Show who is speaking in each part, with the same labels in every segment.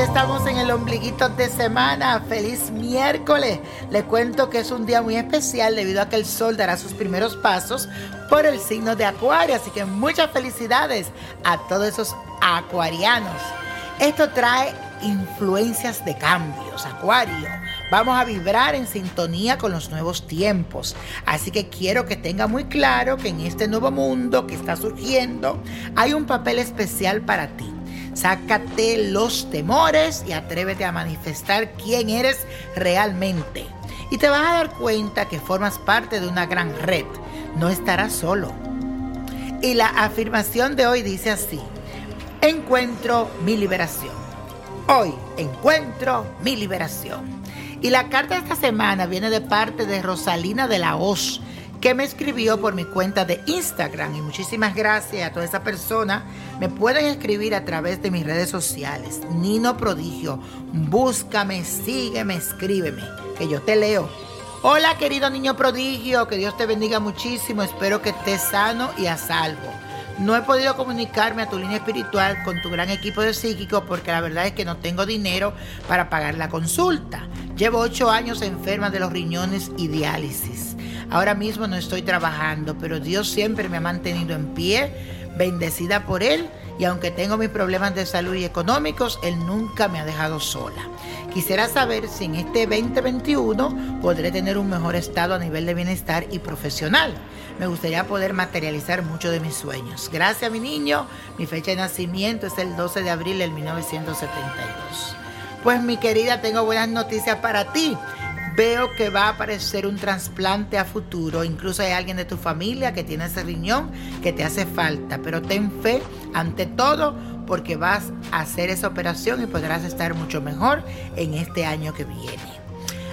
Speaker 1: Estamos en el ombliguito de semana. Feliz miércoles. Les cuento que es un día muy especial debido a que el sol dará sus primeros pasos por el signo de Acuario. Así que muchas felicidades a todos esos acuarianos. Esto trae influencias de cambios, Acuario. Vamos a vibrar en sintonía con los nuevos tiempos. Así que quiero que tenga muy claro que en este nuevo mundo que está surgiendo hay un papel especial para ti. Sácate los temores y atrévete a manifestar quién eres realmente. Y te vas a dar cuenta que formas parte de una gran red. No estarás solo. Y la afirmación de hoy dice así. Encuentro mi liberación. Hoy encuentro mi liberación. Y la carta de esta semana viene de parte de Rosalina de la Hoz, que me escribió por mi cuenta de Instagram. Y muchísimas gracias a toda esa persona. Me pueden escribir a través de mis redes sociales. Nino Prodigio. Búscame, sígueme, escríbeme, que yo te leo. Hola querido niño prodigio, que Dios te bendiga muchísimo. Espero que estés sano y a salvo. No he podido comunicarme a tu línea espiritual con tu gran equipo de psíquicos porque la verdad es que no tengo dinero para pagar la consulta. Llevo ocho años enferma de los riñones y diálisis. Ahora mismo no estoy trabajando, pero Dios siempre me ha mantenido en pie, bendecida por Él, y aunque tengo mis problemas de salud y económicos, Él nunca me ha dejado sola. Quisiera saber si en este 2021 podré tener un mejor estado a nivel de bienestar y profesional. Me gustaría poder materializar muchos de mis sueños. Gracias, mi niño. Mi fecha de nacimiento es el 12 de abril del 1972. Pues mi querida, tengo buenas noticias para ti. Veo que va a aparecer un trasplante a futuro. Incluso hay alguien de tu familia que tiene ese riñón que te hace falta. Pero ten fe ante todo porque vas a hacer esa operación y podrás estar mucho mejor en este año que viene.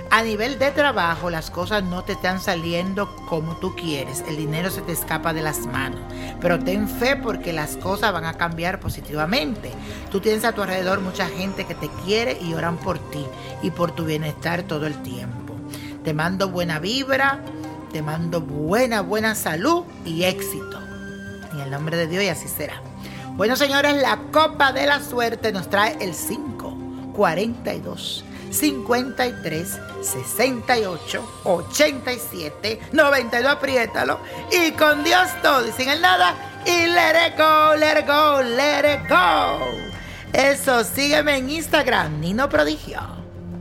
Speaker 1: A nivel de trabajo, las cosas no te están saliendo como tú quieres. El dinero se te escapa de las manos. Pero ten fe porque las cosas van a cambiar positivamente. Tú tienes a tu alrededor mucha gente que te quiere y oran por ti y por tu bienestar todo el tiempo. Te mando buena vibra, te mando buena, buena salud y éxito. En el nombre de Dios y así será. Bueno, señores, la copa de la suerte nos trae el 5, 42. 53 68 87 92 apriétalo y con Dios todo y sin el nada y let it go, let it go, let it go. Eso, sígueme en Instagram, Nino Prodigio.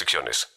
Speaker 2: restricciones.